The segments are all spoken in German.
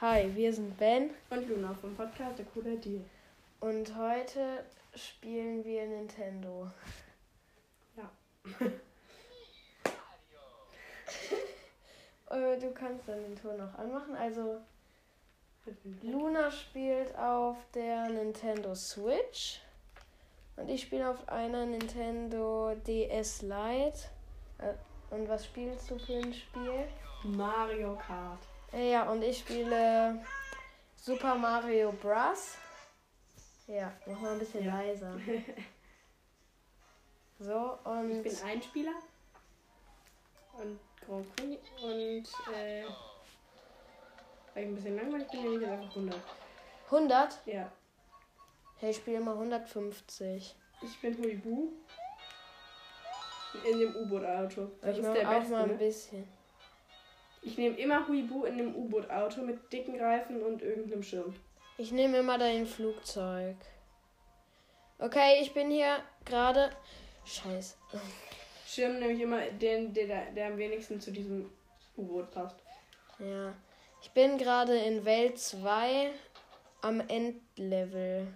Hi, wir sind Ben Und Luna vom Podcast Der Cooler Deal. und heute spielen wir Nintendo. Ja. Äh, du kannst dann den Ton noch anmachen. Also Luna spielt auf der Nintendo Switch und ich spiele auf einer Nintendo DS Lite. Äh, Und was spielst du für ein Spiel? Mario Kart. Ja, und ich spiele Super Mario Bros. Ja, mach mal ein bisschen Ja. leiser. So, Ich und bin Einspieler. Und Grand Prix. Und äh, weil ich ein bisschen langweilig bin, nehme ich jetzt einfach 100. 100? Ja. Hey, ich spiele mal 150. Ich bin Huibu. In dem U-Boot-Auto. Das ich ist mach der auch beste. mal ein Ne? bisschen. Ich nehme immer Huibu in dem U-Boot-Auto mit dicken Reifen und irgendeinem Schirm. Ich nehme immer dein Flugzeug. Okay, ich bin hier gerade. Scheiße. Schirm nehme ich immer den, der, der, am wenigsten zu diesem U-Boot passt. Ja. Ich bin gerade in Welt 2 am Endlevel.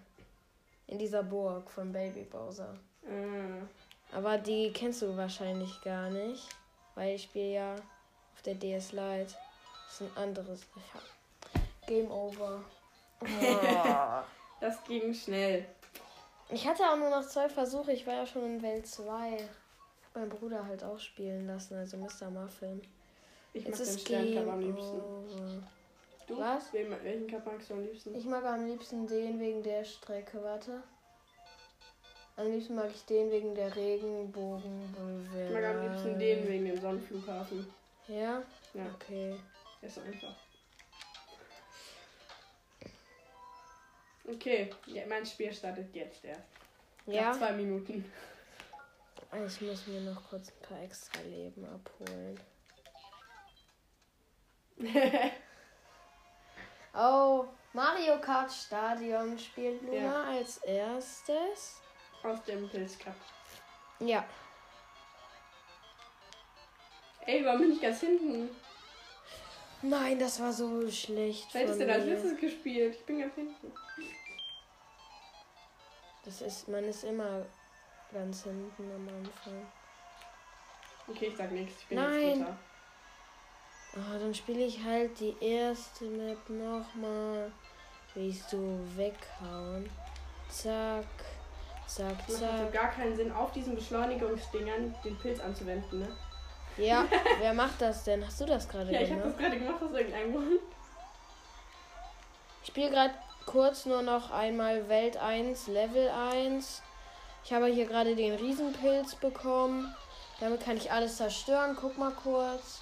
In dieser Burg von Baby Bowser. Ah. Aber die kennst du wahrscheinlich gar nicht. Weil ich spiele ja auf der DS Lite. Das ist ein anderes. Ja. Game over. Oh. Das ging schnell. Ich hatte auch nur noch zwei Versuche. Ich war ja schon in Welt 2. Mein Bruder halt auch spielen lassen, also Mr. Muffin. Ich Jetzt mag den ist Sterncup Game am liebsten. over. Du? Was? Wem, welchen Cup magst du am liebsten? Ich mag am liebsten den wegen der Strecke. Warte. Am liebsten mag ich den wegen der Regenbogenbewegung. Ich mag am liebsten den wegen dem Sonnenflughafen. Ja? Ja, Okay. ist einfach. Okay, ja, mein Spiel startet jetzt erst. Ja? Nach zwei Minuten. Ich muss mir noch kurz ein paar extra Leben abholen. Oh, Mario Kart Stadion spielt Luna Ja. als erstes. Aus dem Pilz Cup. Ja. Ey, warum bin ich ganz hinten? Nein, das war so schlecht. Wer hättest denn als letztes gespielt? Ich bin ganz hinten. Das ist, man ist immer ganz hinten am Anfang. Okay, ich sag nichts. Ich bin Nein. Oh, dann spiele ich halt die erste Map nochmal. Willst du weghauen? Zack, zack, Es macht also zack. gar keinen Sinn, auf diesen Beschleunigungsdingern den Pilz anzuwenden, ne? Ja, wer macht das denn? Hast du das gerade Ja, ich habe gemacht? das gerade gemacht aus irgendeinem Grund. Ich spiele gerade kurz nur noch einmal Welt 1, Level 1. Ich habe hier gerade den Riesenpilz bekommen. Damit kann ich alles zerstören. Guck mal kurz.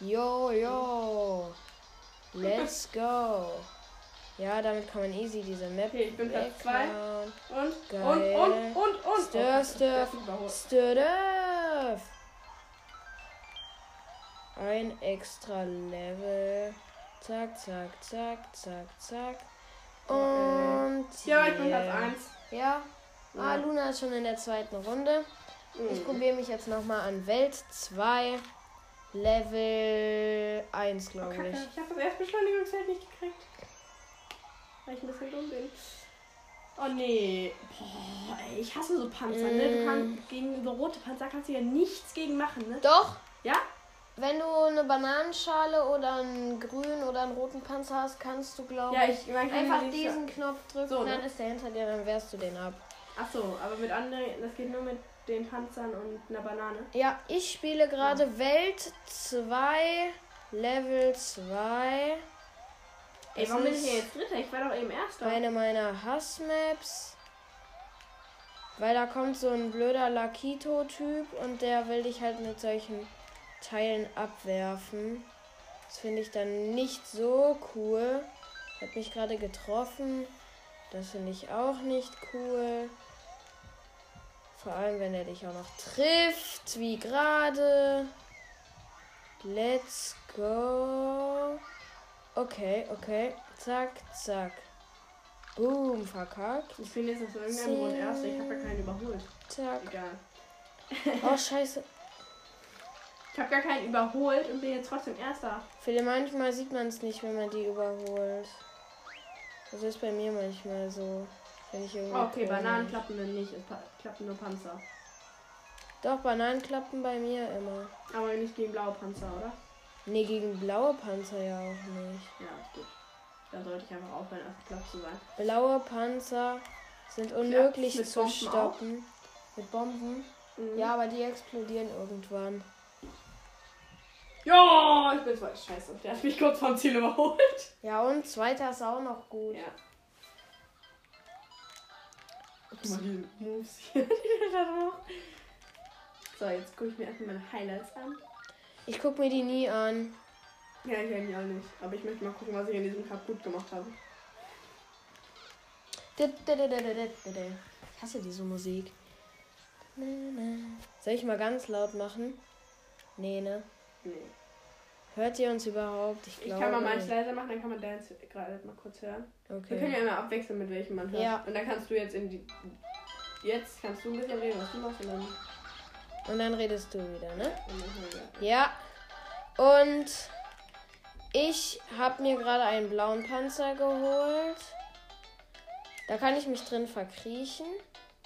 Yo, yo. Let's go. Ja, damit kann man easy diese Map Okay, ich bin Platz zwei. weghauen. Und, Geil. und, und, und, und. Stir, Oh, stir, überholt. Stuff. Ein extra Level. Zack, zack, zack, zack, zack. Und. Ja, ich bin. Platz 1. Ja. Ah. Luna ist schon in der zweiten Runde. Ich Mhm. probiere mich jetzt nochmal an Welt 2. Level 1, Oh, glaube ich. ich habe das Erstbeschleunigungsfeld nicht gekriegt. Weil ich ein bisschen dumm bin. Oh nee. Boah, ey, ich hasse so Panzer, ne? Du Mm. kannst gegen so rote Panzer kannst du ja nichts gegen machen, ne? Doch, Ja? Wenn du eine Bananenschale oder einen grünen oder einen roten Panzer hast, kannst du, glaube Ja, ich, ich einfach diesen Knopf drücken, So, ne? dann ist der hinter dir, dann wehrst du den ab. Ach so, aber mit anderen, das geht nur mit den Panzern und einer Banane. Ja, ich spiele gerade Welt 2, Level 2. Ey, warum bin ich hier jetzt Dritter? Ich war doch eben Erster. Eine meiner Hassmaps. Weil da kommt so ein blöder Lakito-Typ und der will dich halt mit solchen Teilen abwerfen. Das finde ich dann nicht so cool. Hat mich gerade getroffen. Das finde ich auch nicht cool. Vor allem, wenn er dich auch noch trifft, wie gerade. Let's go. Okay, okay. Zack, zack. Boom, verkackt. Ich bin jetzt aus irgendeinem Grund Erster. Ich habe ja keinen überholt. Zack. Egal. Oh, scheiße. Ich habe gar keinen überholt und bin jetzt trotzdem Erster. Viele manchmal sieht man es nicht, wenn man die überholt. Das ist bei mir manchmal so. Wenn ich irgendwo Okay, Bananen klappen dann nicht. Es klappen nur Panzer. Doch, Bananen klappen bei mir immer. Aber nicht gegen blaue Panzer, oder? Nee, gegen blaue Panzer ja auch nicht. Ja, gut. Da sollte ich einfach aufhören, erst Platz zu sein. Blaue Panzer sind unmöglich zu Bomben auch? stoppen. Mit Bomben? Mhm. Ja, aber die explodieren irgendwann. Ja, ich bin zwar scheiße. Der hat mich kurz vom Ziel überholt. Ja, und zweiter ist auch noch gut. Ja. Guck mal, die Moves hier, die er da macht. So, jetzt gucke ich mir erstmal meine Highlights an. Ich guck mir die nie an. Ja, ich eigentlich auch nicht. Aber ich möchte mal gucken, was ich in diesem Cup gut gemacht habe. Ich hasse diese Musik. Soll ich mal ganz laut machen? Nee, ne? Nee. Hört ihr uns überhaupt? Ich Ich glaube. kann mal meins leiser machen, dann kann man Dance gerade mal kurz hören. Wir können Okay. ja immer abwechseln, mit welchem man hört. Ja. Und dann kannst du jetzt in die. Jetzt kannst du ein bisschen reden, was du machst. Und dann, Und dann redest du wieder, ne? Ja. Und ich habe mir gerade einen blauen Panzer geholt. Da kann ich mich drin verkriechen.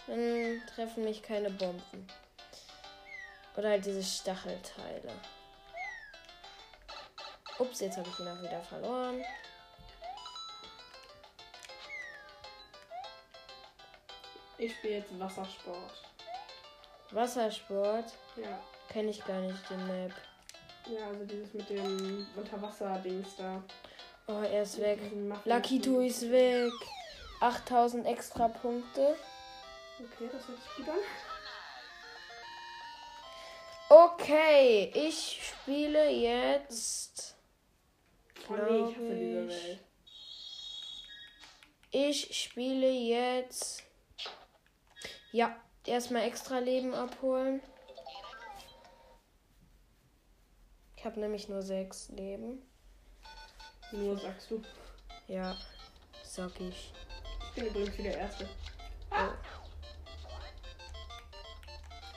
Dann treffen mich keine Bomben. Oder halt diese Stachelteile. Ups, jetzt habe ich ihn auch wieder verloren. Ich spiele jetzt Wassersport. Wassersport Ja. kenne ich gar nicht den Map. Ja, also dieses mit dem Unterwasser-Dings da. Oh, er ist weg. Lakito ist weg. 8000 extra Punkte. Okay, das hört sich gut an. Okay, ich spiele jetzt. Oh nee, ich hasse diese ich. Welt. Ich spiele jetzt. Ja, erstmal extra Leben abholen. Ich habe nämlich nur sechs Leben. Nur sagst du. Ja, sag ich. Ich bin übrigens wieder Erste. Ah.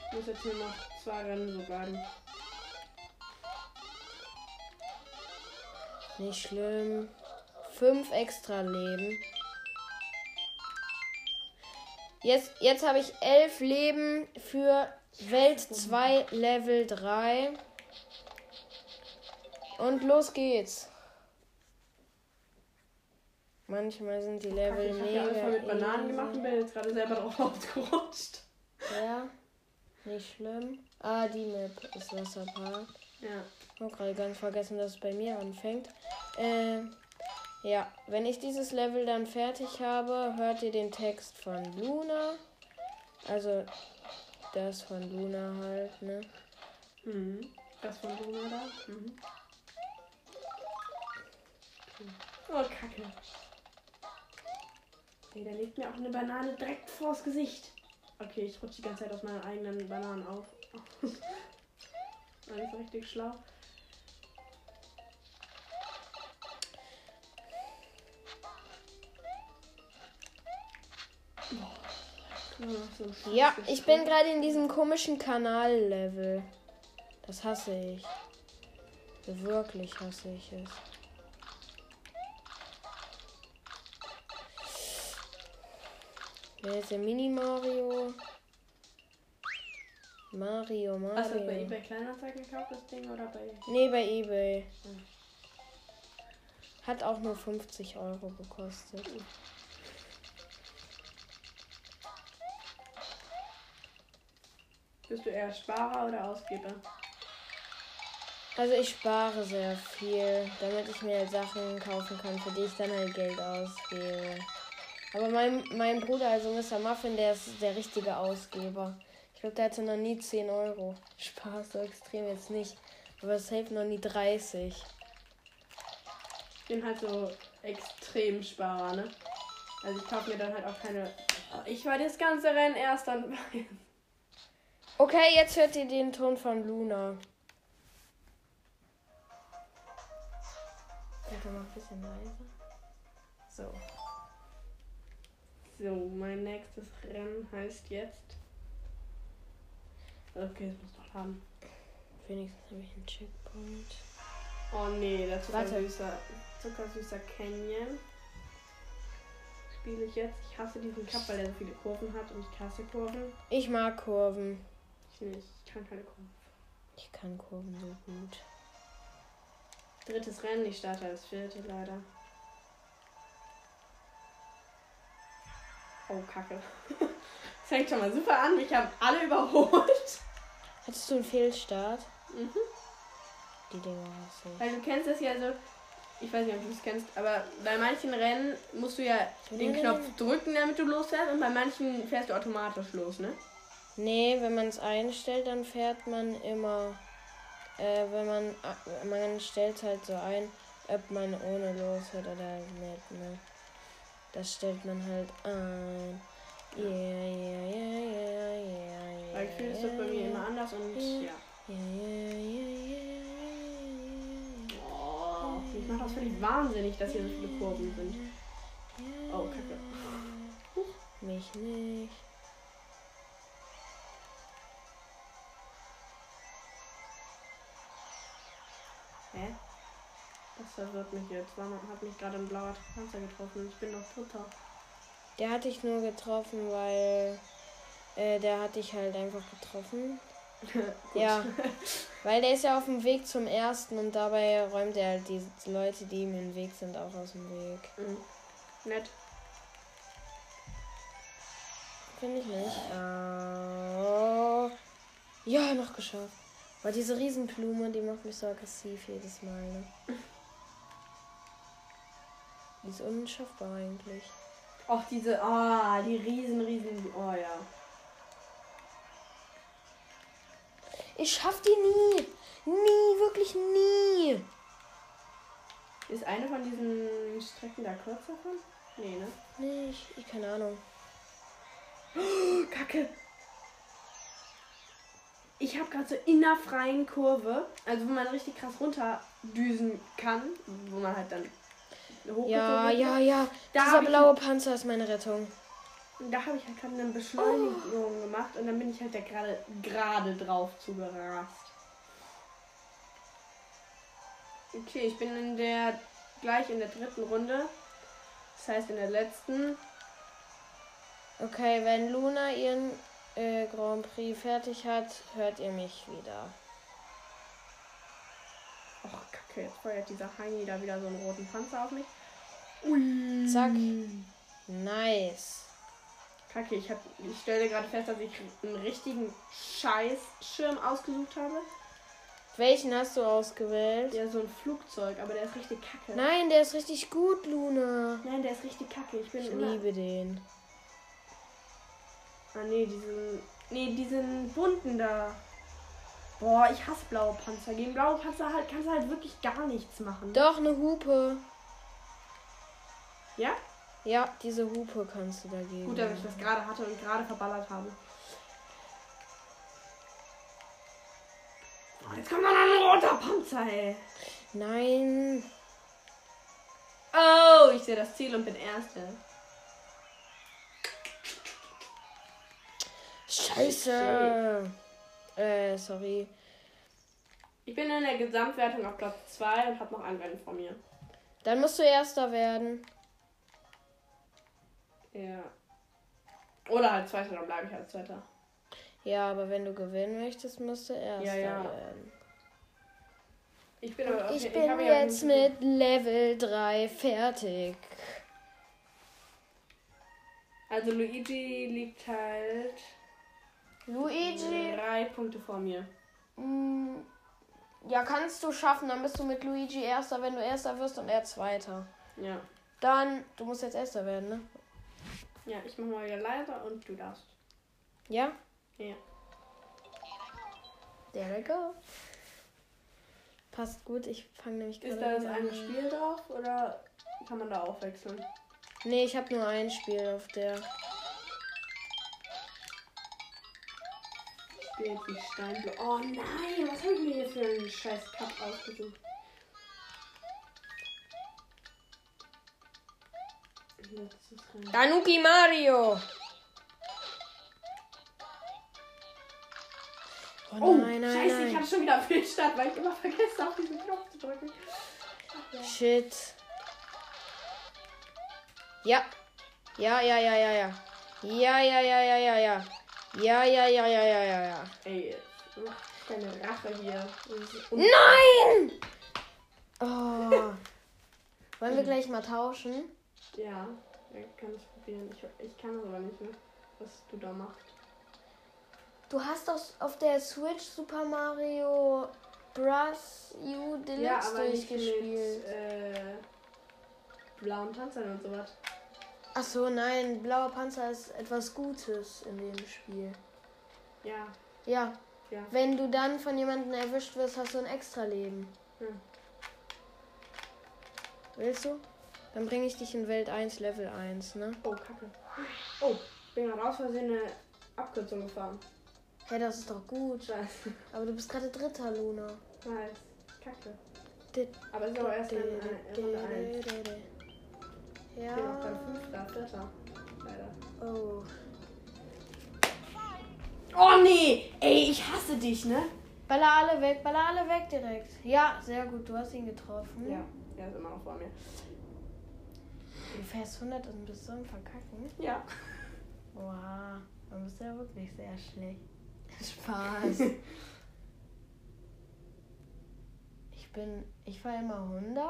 Ich muss jetzt nur noch zwei Rennen so bleiben. Nicht schlimm. Fünf extra Leben. Jetzt, jetzt habe ich elf Leben für Welt 2 Level 3. Und los geht's. Manchmal sind die Level ich habe mega. ja alles mal mit Bananen gemacht und bin jetzt gerade selber drauf ausgerutscht. Ja, nicht schlimm. Ah, die Map ist Wasserpark. Ja. Ich habe gerade ganz vergessen, dass es bei mir anfängt. Äh, ja, wenn ich dieses Level dann fertig habe, hört ihr den Text von Luna. Also das von Luna halt, ne? Mhm. Das von Luna da. Mhm. Oh, Kacke. Nee, der legt mir auch eine Banane direkt vors Gesicht. Okay, ich rutsche die ganze Zeit aus meinen eigenen Bananen auf. So richtig schlau. So Ja, ich bin gerade in diesem komischen Kanal-Level. Das hasse ich. Wirklich hasse ich es. Wer ist der Mini Mario? Mario, Hast du bei eBay Kleinanzeigen gekauft, das Ding, oder bei. Nee, bei eBay. Hm. Hat auch nur 50 Euro gekostet. Bist du eher Sparer oder Ausgeber? Also ich spare sehr viel, damit ich mir Sachen kaufen kann, für die ich dann halt Geld ausgebe. Aber mein, mein Bruder, also Mr. Muffin, der ist der richtige Ausgeber. Ich glaube, der hatte noch nie 10 Euro. Spaß, so extrem jetzt nicht. Aber es hilft noch nie 30. Ich bin halt so extrem Sparer, ne? Also ich kaufe mir dann halt auch keine. Ich war das ganze Rennen erst dann. Okay, jetzt hört ihr den Ton von Luna. Warte mal ein bisschen leiser. So. So, mein nächstes Rennen heißt jetzt. Okay, es muss noch laden. Wenigstens habe ich einen Checkpoint. Oh nee, der zuckersüßer, zuckersüßer Canyon. Spiele ich jetzt. Ich hasse diesen Cup, weil er so viele Kurven hat und ich hasse Kurven. Ich mag Kurven. Ich nicht. Ich kann keine Kurven. Ich kann Kurven so gut. Drittes Rennen, ich starte als vierte leider. Oh, Kacke. Das fängt schon mal super an. Ich habe alle überholt. Hattest du einen Fehlstart? Mhm. Die Dinger hasse ich. Weil du kennst das ja so. Ich weiß nicht, ob du es kennst, aber bei manchen Rennen musst du ja den Knopf drücken, damit du losfährst, und bei manchen fährst du automatisch los, ne? Nee, wenn man es einstellt, dann fährt man immer. Äh, wenn man. äh, Man stellt halt so ein, ob man ohne losfährt oder nicht, ne? Das stellt man halt ein. Yeah, yeah, yeah, yeah, yeah, yeah. Weil Gefühl ist das bei mir immer anders und ja. Yeah, yeah, yeah. Oh, mich macht das völlig wahnsinnig, dass hier so viele Kurven sind. Oh, Kacke. Mich nicht. Hä? Das verwirrt mich jetzt. Warum hat mich gerade ein blauer Panzer getroffen? Ich bin doch Dritter. Der hatte ich nur getroffen, weil. Äh, der hatte ich halt einfach getroffen. Ja. Weil der ist ja auf dem Weg zum ersten und dabei räumt er halt die Leute, die ihm im Weg sind, auch aus dem Weg. Mhm. Nett. Finde ich nicht. Oh. Ja, noch geschafft. Aber diese Riesenblume, die macht mich so aggressiv jedes Mal. Ne? Die ist unschaffbar eigentlich. Och, diese, ah, die riesen, riesen, oh ja. Ich schaff die nie. Nie, wirklich nie. Ist eine von diesen Strecken da kürzer von? Nee, ne? Nicht. Ich keine Ahnung. Kacke. Ich habe gerade so in einer freien Kurve, also wo man richtig krass runterdüsen kann, wo man halt dann hochgezogen Ja, ja, ja. Da Dieser blaue Panzer ist meine Rettung. Da habe ich halt gerade eine Beschleunigung gemacht und dann bin ich halt da gerade gerade drauf zugerast. Okay, ich bin in der gleich in der dritten Runde. Das heißt in der letzten. Okay, wenn Luna ihren äh, Grand Prix fertig hat, hört ihr mich wieder. Och, kacke, jetzt feuert dieser Heini da wieder so einen roten Panzer auf mich. Ui. Zack. Nice. Kacke, ich, hab, ich stelle gerade fest, dass ich einen richtigen Scheißschirm ausgesucht habe. Welchen hast du ausgewählt? Ja, so ein Flugzeug, aber der ist richtig kacke. Nein, der ist richtig gut, Luna. Nein, der ist richtig kacke. Ich bin Ich liebe den. Ah nee, diesen. Nee, diesen bunten da. Boah, ich hasse blaue Panzer. Gegen blaue Panzer halt kannst du halt wirklich gar nichts machen. Doch, eine Hupe. Ja? Ja, diese Hupe kannst du dagegen. Gut, dass ich das gerade hatte und gerade verballert habe. Oh, jetzt kommt noch ein roter Panzer, ey. Nein. Oh, ich sehe das Ziel und bin Erste. Scheiße. Äh, sorry. Ich bin in der Gesamtwertung auf Platz 2 und habe noch ein Rennen vor mir. Dann musst du Erster werden. Ja. Oder halt Zweiter, dann bleibe ich als Zweiter. Ja, aber wenn du gewinnen möchtest, musst du Erster Ja, ja. werden. Ich bin aber Ich hab bin ja jetzt mit Level 3 fertig. Also Luigi liegt halt Luigi. drei Punkte vor mir. mm, Ja, kannst du schaffen. Dann bist du mit Luigi Erster, wenn du Erster wirst und er Zweiter. Ja. Dann, du musst jetzt Erster werden, ne? Ja, ich mach mal wieder leiser und du darfst. Ja? Ja. There we go. Passt gut, ich fange nämlich Ist gerade da das eine. Spiel drauf oder kann man da auch wechseln? Nee, ich habe nur ein Spiel auf der. Spielt wie Steinblock. Oh nein, was habe ich mir hier für einen scheiß Cup ausgesucht? Tanuki Mario! Oh Oh, nein, nein, scheiße, nein. ich habe schon wieder Fehlstart, weil ich immer vergesse, auf diesen Knopf zu drücken. Ja. Shit. Ja. Ja, ja, ja, ja, ja. Ja, ja, ja, ja, ja, ja. Ja, ja, ja, ja, ja, ja, ja. Ey, mach deine Rache hier. Nein! Oh. Wollen wir gleich mal tauschen? Ja, ja, kann ich probieren. Ich, ich kann das aber nicht, ne? Was du da machst. Du hast doch auf der Switch Super Mario Bros. U Deluxe ja, aber nicht durchgespielt. mit äh, blauen Panzern und sowas. Ach so, nein, blauer Panzer ist etwas Gutes in dem Spiel. Ja, Ja, ja. wenn du dann von jemandem erwischt wirst, hast du ein extra Leben. Hm. Willst du? Dann bringe ich dich in Welt 1, Level 1, ne? Oh, kacke. Oh, bin gerade aus Versehen eine Abkürzung gefahren. Hä, das ist doch gut. Scheiße. Aber du bist gerade Dritter, Luna. Nice. Kacke. Aber es ist aber erst in Runde 1. Ja. Ich bin auch dann Fünfter, Vierter. Leider. Oh. Oh nee! Ey, ich hasse dich, ne? Baller alle weg, baller alle weg direkt. Ja, sehr gut, du hast ihn getroffen. Ja, er ist immer noch vor mir. Du fährst 100 und bist so im Verkacken. Ja. Oha, dann bist du ja wirklich sehr schlecht. Spaß. ich bin, ich fahre immer 100.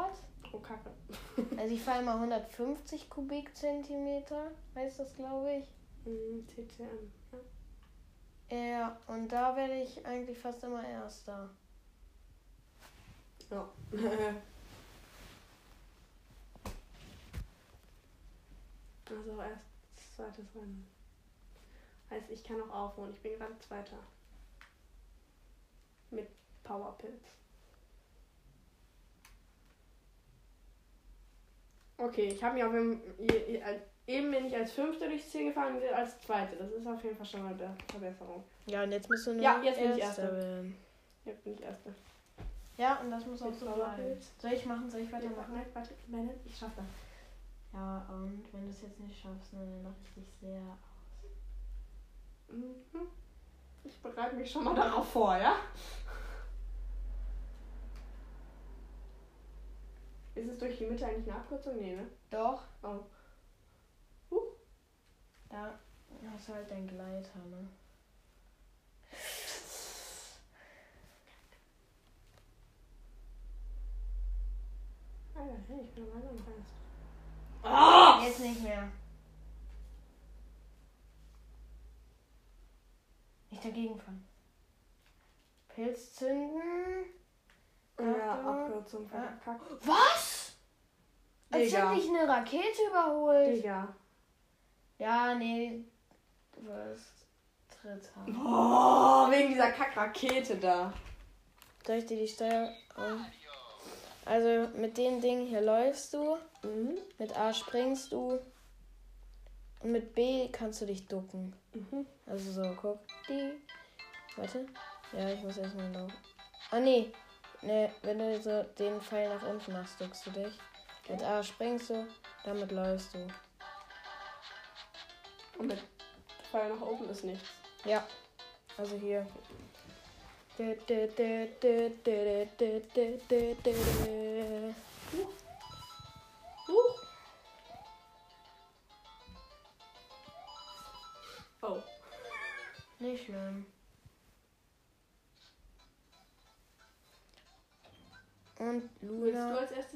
Oh, kacke. Also ich fahre immer 150 Kubikzentimeter, heißt das, glaube ich. Hm, TTM. Ja. Ja, und da werde ich eigentlich fast immer Erster. Ja. also erst zweites Rennen. Heißt, ich kann auch aufholen. Ich bin gerade Zweiter. Mit Powerpilz. Okay, ich habe mich auf jeden eben bin ich als Fünfte durchs Ziel gefahren und jetzt als Zweite. Das ist auf jeden Fall schon mal eine Verbesserung. Ja, und jetzt musst du nur Ja, jetzt bin ich Erster Erste. werden. Jetzt bin ich Erste. Ja, und das muss auch so bleiben. Soll ich machen? Soll ich weitermachen? warte, warte, warte, ich schaff das. Ja, und wenn du es jetzt nicht schaffst, ne, dann lache ich dich sehr aus. Mhm. Ich bereite mich schon mal darauf vor, ja? Ist es durch die Mitte eigentlich eine Abkürzung? Nee, ne? Doch. Oh. Da hast du halt deinen Gleiter, ne? Alter, hey, ich bin am anderen. Ah! Jetzt nicht mehr. Nicht dagegen fahren. Pilz zünden. Ja. Abkürzung Ah. verkackt. Was? Als hätte ich eine Rakete überholt. Digga. Ja, nee. Du wirst Dritter. Oh, wegen dieser Kackrakete da. Soll ich dir die Steuer. Also mit dem Ding hier läufst du. Mhm. Mit A springst du. Und mit B kannst du dich ducken. Mhm. Also so, guck. Die. Warte. Ja, ich muss erstmal laufen. Ah, nee. Nee, wenn du so den Pfeil nach unten machst, duckst du dich. Mit A springst du, damit läufst du. Und mit Pfeil nach oben ist nichts. Ja. Also hier.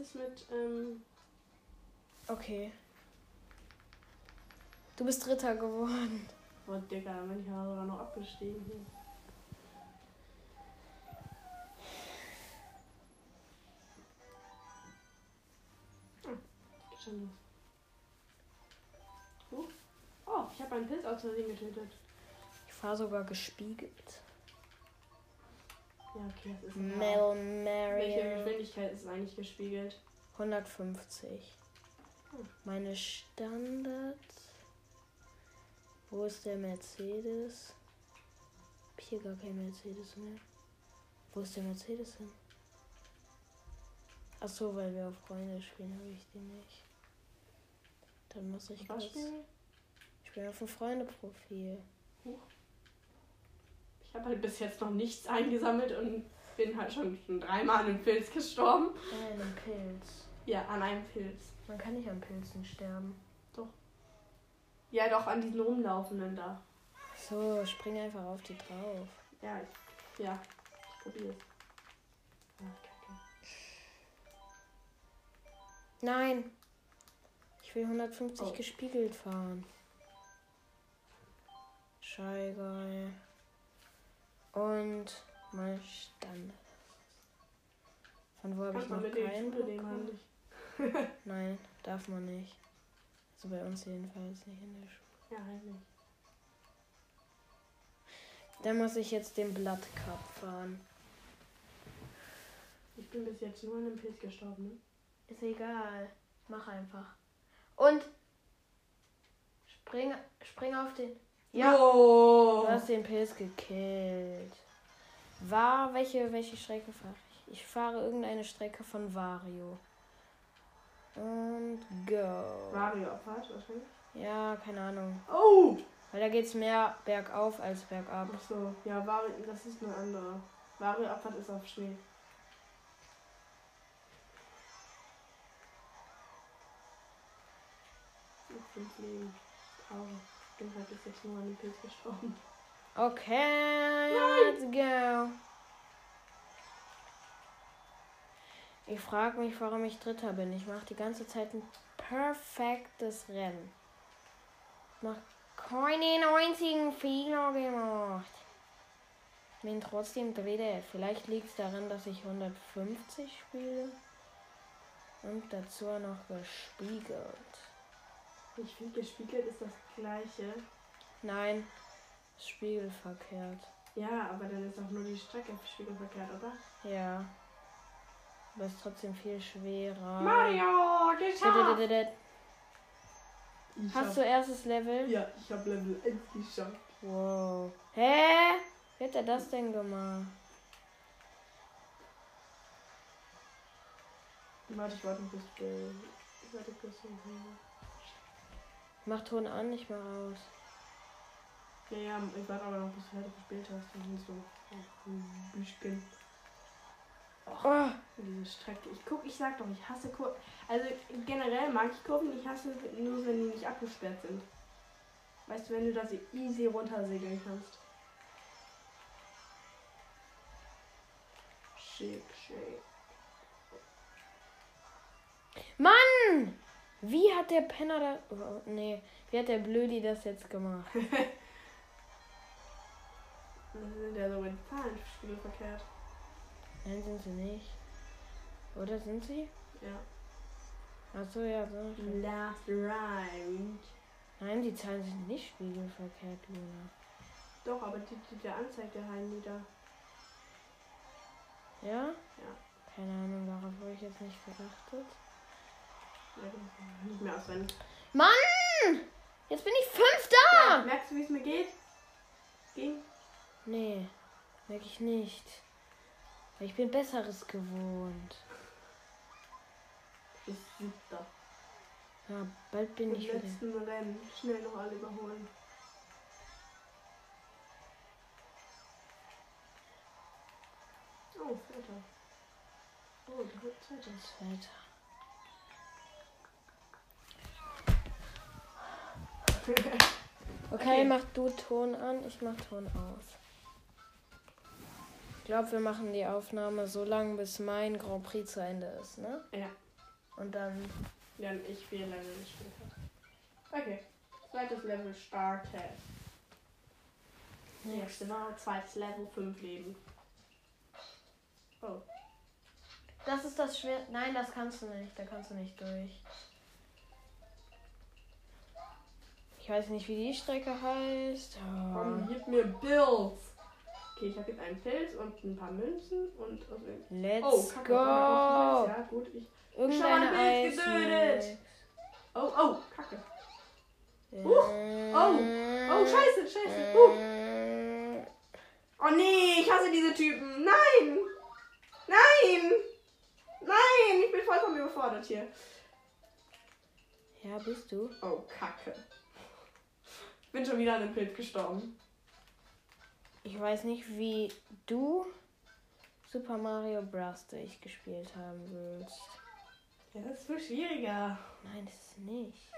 Erstes mit, ähm, Okay. Du bist Dritter geworden. oh Digga, dann bin ich ja sogar noch abgestiegen hier. Hm, geht schon los. Oh, ich habe einen Pilz aus Versehen getötet. Ich fahre sogar gespiegelt. Ja, okay, das ist Mel Welche Marion. Geschwindigkeit ist eigentlich gespiegelt? 150. Hm. Meine Standard. Wo ist der Mercedes? Hab hier gar kein Mercedes mehr. Wo ist der Mercedes hin? Ach so, weil wir auf Freunde spielen, habe ich den nicht. Dann muss ich Was kurz. wir? Ich bin auf dem Freunde-Profil. Ich Ich habe halt bis jetzt noch nichts eingesammelt und bin halt schon, schon dreimal an einem Pilz gestorben. An einem Pilz. Ja, an einem Pilz. Man kann nicht an Pilzen sterben. Ja, doch, an diesen rumlaufenden da. So, spring einfach auf die drauf. Ja, ich, ja, ich probier's. Ah, kacke. Nein. Ich will 150 Oh. gespiegelt fahren. Scheigeil. Und mal Standard. Von wo habe ich noch keinen bekommen? Nein, darf man nicht. Also bei uns jedenfalls nicht in der Schule. Ja, nicht. Dann muss ich jetzt den Blood Cup fahren. Ich bin bis jetzt nur an einem Pilz gestorben, ne? Ist egal. Mach einfach. Und spring, spring auf den. Ja, Oh. du hast den Pilz gekillt. War, welche, welche Strecke fahre ich? Ich fahre irgendeine Strecke von Vario. Und go. Mario Abfahrt wahrscheinlich. Ja, keine Ahnung. Oh! Weil da geht's mehr bergauf als bergab. Ach so, ja, Mario, das ist eine andere. Mario Abfahrt ist auf Schnee. Noch fünf Leben. Traurig. Ich bin halt bis jetzt nur an den Pilz gestorben. Okay, let's go. Ich frage mich, warum ich Dritter bin. Ich mache die ganze Zeit ein perfektes Rennen. Mach keine einzigen Fehler gemacht. Bin trotzdem Dritter. Vielleicht liegt es daran, dass ich 150 spiele. Und dazu noch gespiegelt. Ich finde, gespiegelt ist das gleiche. Nein, spiegelverkehrt. Ja, aber dann ist auch nur die Strecke spiegelverkehrt, oder? Ja. Aber ist trotzdem viel schwerer. Mario, geschafft! Hast hab- du erstes Level? Ja, ich habe Level 1 geschafft. Wow. Hä? Wie hat er das denn gemacht? Warte, ich warte bis warte bis. Mach Ton an, ich mach aus. Ja, ja, ich warte aber noch, bis du halt gespielt hast. Und so. Ein bisschen. Oh, Diese Strecke. Ich guck, ich sag doch, ich hasse Kurven. Also generell mag ich Kurven, ich hasse nur, wenn die nicht abgesperrt sind. Weißt du, wenn du da so easy runtersegeln kannst. Schick, schick. Mann! Wie hat der Penner da. Oh, nee. Wie hat der Blödi das jetzt gemacht? Das sind ja so mit Zahlenspiegel verkehrt. Nein, sind sie nicht. Oder sind sie? Ja. Achso, ja, so. Last round. Nein, die Zahlen sind nicht spiegelverkehrt, Luna. Doch, aber die, die der anzeigt, der heilen wieder. Ja? Ja. Keine Ahnung, darauf habe ich jetzt nicht geachtet. Nicht mehr auswendig. Mann! Jetzt bin ich Fünfter! Ja, merkst du, wie es mir geht? Ging? Nee, merke ich nicht. Weil ich bin Besseres gewohnt. Bis siebter. Ja, bald bin Im ich wieder. letzten Rennen. Schnell noch alle überholen. Oh, vierter. Oh, zweiter. Zweiter. Okay, Okay. mach du Ton an, ich mach Ton aus. Ich glaube, wir machen die Aufnahme so lange, bis mein Grand Prix zu Ende ist, ne? Ja. Und dann. Ja, ich vier Level gespielt habe. Okay. Zweites Level startet. Erste Mal, zweites Level, fünf Leben. Oh. Das ist das schwer. Nein, das kannst du nicht. Da kannst du nicht durch. Ich weiß nicht, wie die Strecke heißt. Komm, gib mir Bills. Okay, ich habe jetzt einen Pilz und ein paar Münzen und. Also, Let's oh, Kacke. go! Oh, ja, gut. Ich, Irgendeine Bild getötet. Eis. oh, oh, Kacke. Huch! Oh, oh, scheiße, scheiße. Uh. Oh nee, ich hasse diese Typen. Nein! Nein! Nein! Ich bin vollkommen überfordert hier. Ja, bist du? Oh, Kacke. Ich bin schon wieder an einem Pilz gestorben. Ich weiß nicht, wie du Super Mario Bros. durchgespielt haben willst. Ja, das ist viel schwieriger. Nein, das ist nicht.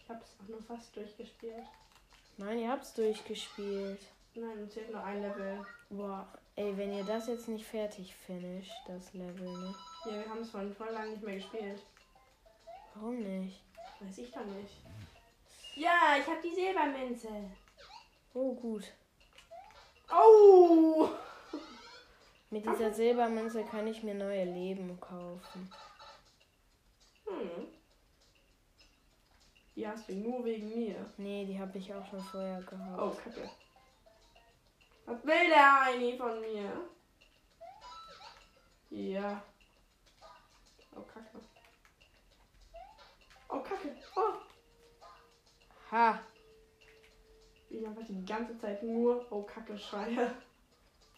Ich hab's auch nur fast durchgespielt. Nein, ihr habt's durchgespielt. Nein, uns fehlt noch ein Level. Boah, ey, wenn ihr das jetzt nicht fertig finisht, das Level, ne? Ja, wir haben es von voll lang nicht mehr gespielt. Warum nicht? Weiß ich doch nicht. Ja, ich hab die Silbermünze. Oh, gut. Oh! Mit dieser Silbermünze kann ich mir neue Leben kaufen. Hm. Die hast du nur wegen mir. Nee, die habe ich auch schon vorher gehabt. Oh, kacke. Was will der Heini von mir? Ja. Oh, kacke. Ha! Ich einfach die ganze Zeit nur Oh, kacke schreie.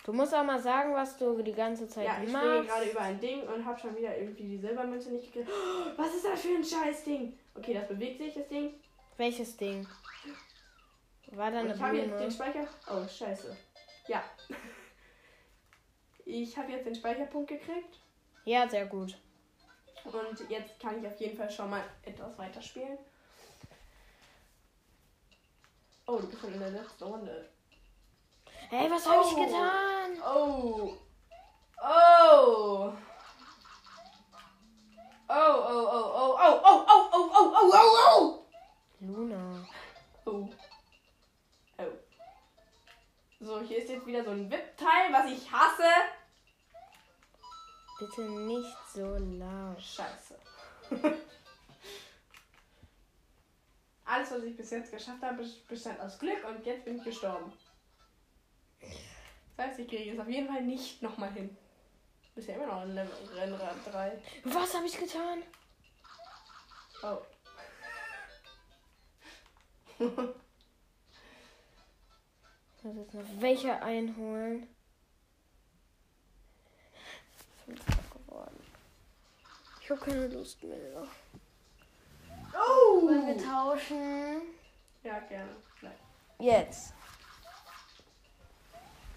Du musst auch mal sagen, was du die ganze Zeit Ja, ich machst. springe gerade über ein Ding und habe schon wieder irgendwie die Silbermünze nicht gekriegt. Oh, was ist das für ein scheiß Ding? Okay, das bewegt sich, das Ding. Welches Ding? War da Und eine ich habe jetzt den? Speicher. Oh, scheiße. Ja. Ich habe jetzt den Speicherpunkt gekriegt. Ja, sehr gut. Und jetzt kann ich auf jeden Fall schon mal etwas weiterspielen. Oh, du bist schon in der letzten Runde. Hey, was habe ich Oh. getan? Oh. Oh. Oh, oh, oh, oh, oh, oh, oh, oh, oh, oh, oh, oh. Luna. Oh. Oh. So, hier ist jetzt wieder so ein VIP-Teil, was ich hasse. Bitte nicht so laut. Scheiße. Alles, was ich bis jetzt geschafft habe, bestand aus Glück und jetzt bin ich gestorben. Das heißt, ich kriege es auf jeden Fall nicht nochmal hin. Bisher immer noch Level Rennrad 3. Was habe ich getan? Oh. Ich muss jetzt noch welche einholen. Fünfter geworden. Ich habe keine Lust mehr. Oh! Wollen wir tauschen? Ja, gerne. Gleich. Jetzt.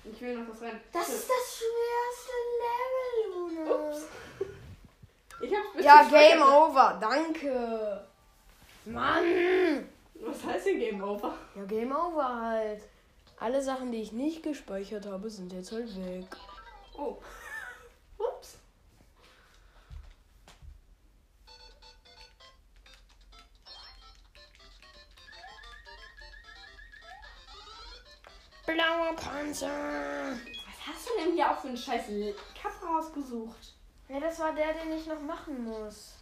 Ich will noch das Rennen. Das ist das schwerste Level, Luna. Ups. Ich hab's Ja, Game Over. Danke. Mann. Was heißt denn Game Over? Ja, Game Over halt. Alle Sachen, die ich nicht gespeichert habe, sind jetzt halt weg. Oh. Ups. Blauer Panzer. Was hast du denn hier auch für einen scheiß Cup rausgesucht? Ja, das war der, den ich noch machen muss.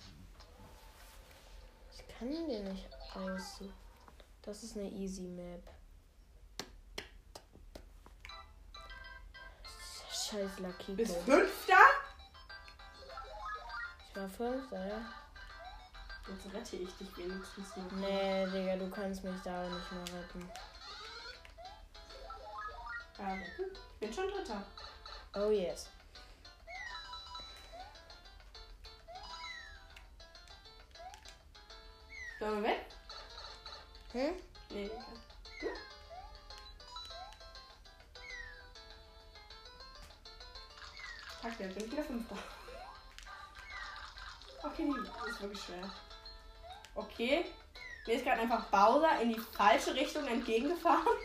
Ich kann den nicht aussuchen. Das ist eine Easy Map. Scheiß Lucky Bis Boy. fünfter? Ich war fünfter, ja? Jetzt rette ich dich wenigstens noch. Nee, Digga, du kannst mich da nicht mehr retten. Ja, hm, ich bin schon dritter. Oh yes. Sollen wir weg? Hm? Nee, egal. Hm? Kacke, jetzt bin ich wieder fünfter. Okay, die ist wirklich schwer. Okay. Mir ist gerade einfach Bowser in die falsche Richtung entgegengefahren.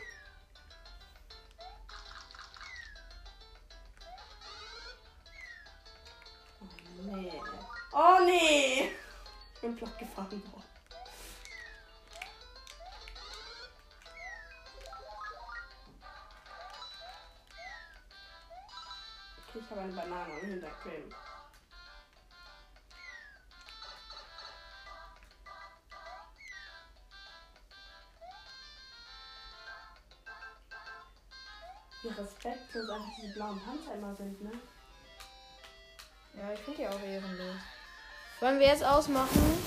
Nee. Ich bin platt gefahren worden. Okay, ich habe eine Banane am Hintercreme. Wie respektlos einfach diese blauen Panzer immer sind, ne? Ja, ich finde die auch ehrenlos. Wollen wir jetzt ausmachen?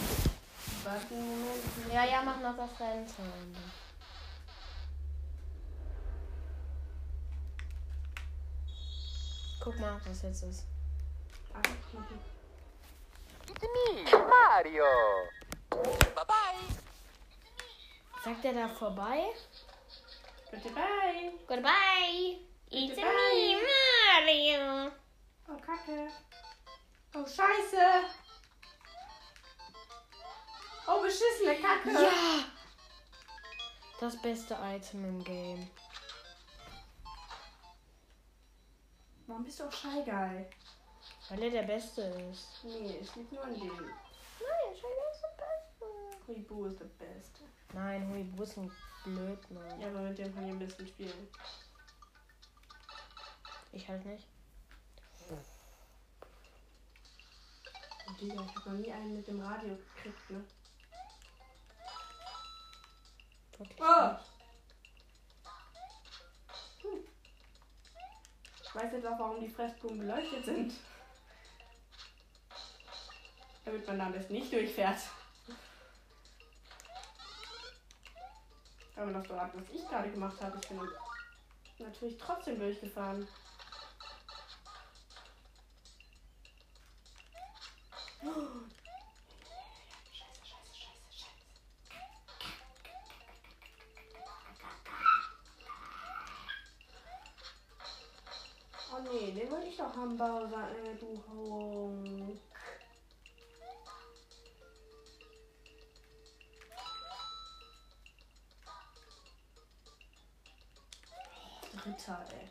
Warte einen Moment. Ja, ja, mach noch das Rennen. Guck mal, was jetzt ist. It's me, Mario. Bye bye. Sagt er da vorbei? Goodbye. Goodbye. It's me, Mario. Oh, Kacke. Oh, Scheiße. Oh, beschissene Kacke. Ja! Das beste Item im Game. Warum bist du auch Guy? Weil er der Beste ist. Nee, es liegt nur an dem. Nein, Guy ist der Beste. Huibu ist der Beste. Nein, Huibu ist ein Blödmann. Ja, aber mit dem kann ich ein bisschen spielen. Ich halt nicht. Digga, ich hab noch nie einen mit dem Radio gekriegt, ne? Wirklich Oh. nicht. Ich weiß jetzt auch, warum die Fressblumen beleuchtet sind. Damit man da nicht durchfährt. Aber noch dort, was ich gerade gemacht habe, ich bin natürlich trotzdem durchgefahren. Scheiße, scheiße, scheiße, scheiße. Oh nee, haben, Bowser, äh, du Honk. Oh, Dritter, ey.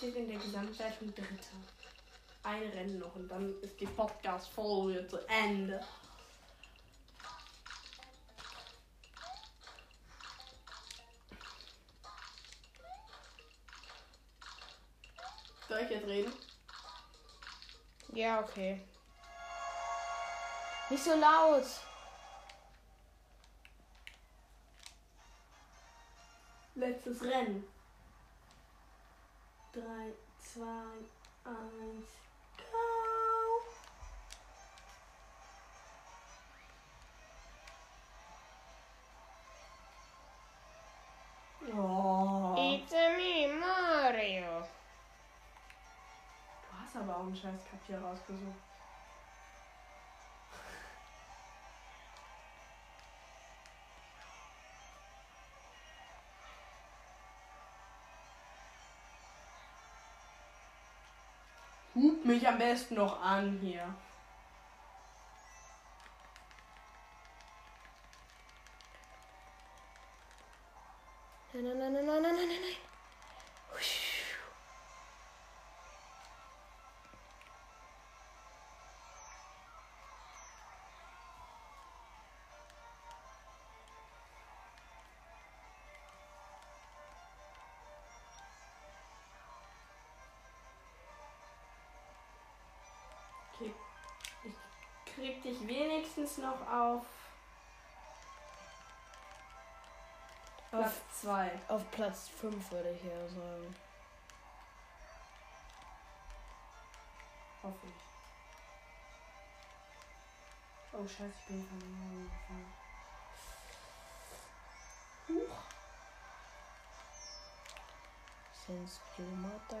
Sind in der Gesamtwertung Dritter. Ein Rennen noch und dann ist die Podcast-Folge zu Ende. Soll ich jetzt reden? Ja, okay. Nicht so laut. Letztes Rennen. 3, 2, 1, einen scheiß Cup hier rausgesucht. Hub mich am besten noch an hier. Dich wenigstens noch auf Platz Auf, 2. auf Platz 5 würde ich ja sagen. Hoffe ich. Oh scheiße, ich bin von Morgen gefahren. Huch. Since you mata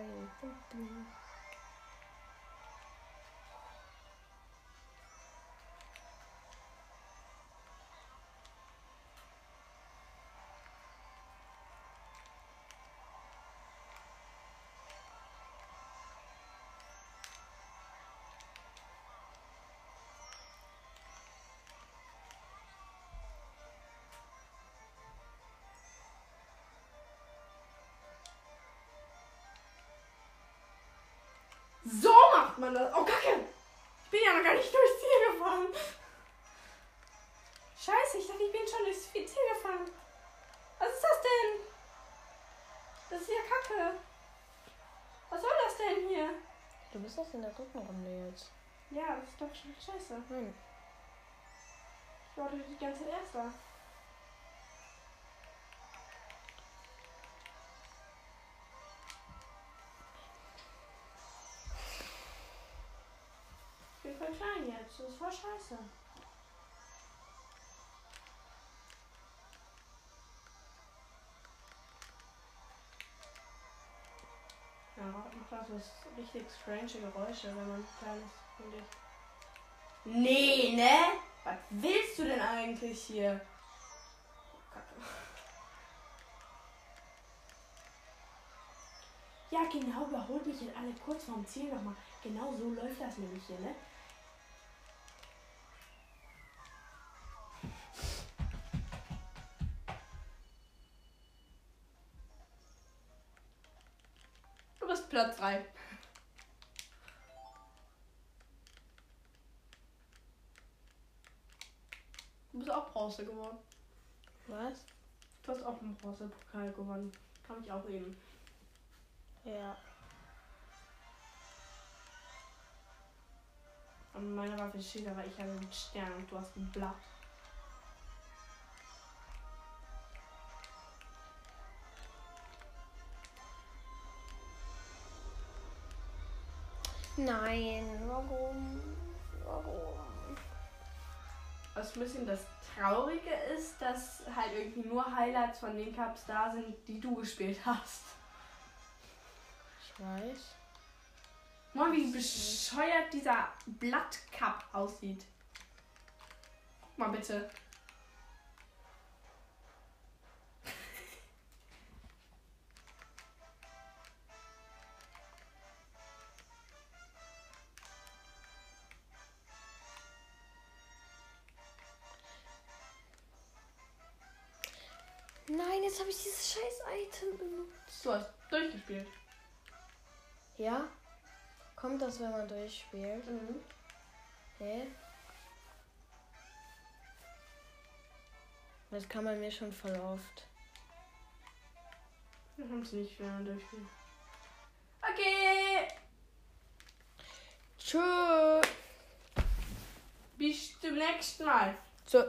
man das. Oh Kacke. Ich bin ja noch gar nicht durchs Ziel gefahren. Scheiße, ich dachte, ich bin schon durchs Ziel gefahren. Was ist das denn? Das ist ja Kacke. Was soll das denn hier? Du bist erst in der dritten Runde jetzt. Ja, das ist doch schon scheiße. Nein. Ich doch die ganze Zeit Erster. Ist voll scheiße. Ja, Das ist richtig strange Geräusche, wenn man klein ist, finde ich. Nee, ne? Was willst du denn eigentlich hier? Ja, genau, überholt mich jetzt alle kurz vorm Ziel nochmal. Genau so läuft das nämlich hier, ne? Bronze geworden. Was? Du hast auch einen Bronzepokal gewonnen. Kann ich auch eben. Ja. Und meine Waffe steht aber ich habe einen Stern und du hast ein Blatt. Nein, Was ein bisschen das Traurige ist, dass halt irgendwie nur Highlights von den Cups da sind, die du gespielt hast. Ich weiß. Mal wie bescheuert dieser Blattcup aussieht. Guck mal bitte. Scheiß Item benutzt. Du hast durchgespielt. Ja? Kommt das, wenn man durchspielt? Mhm. Hä? Das kann man mir schon voll oft. Wir haben es nicht, wenn man durchspielt. Okay. Tschö. Bis zum nächsten Mal. So.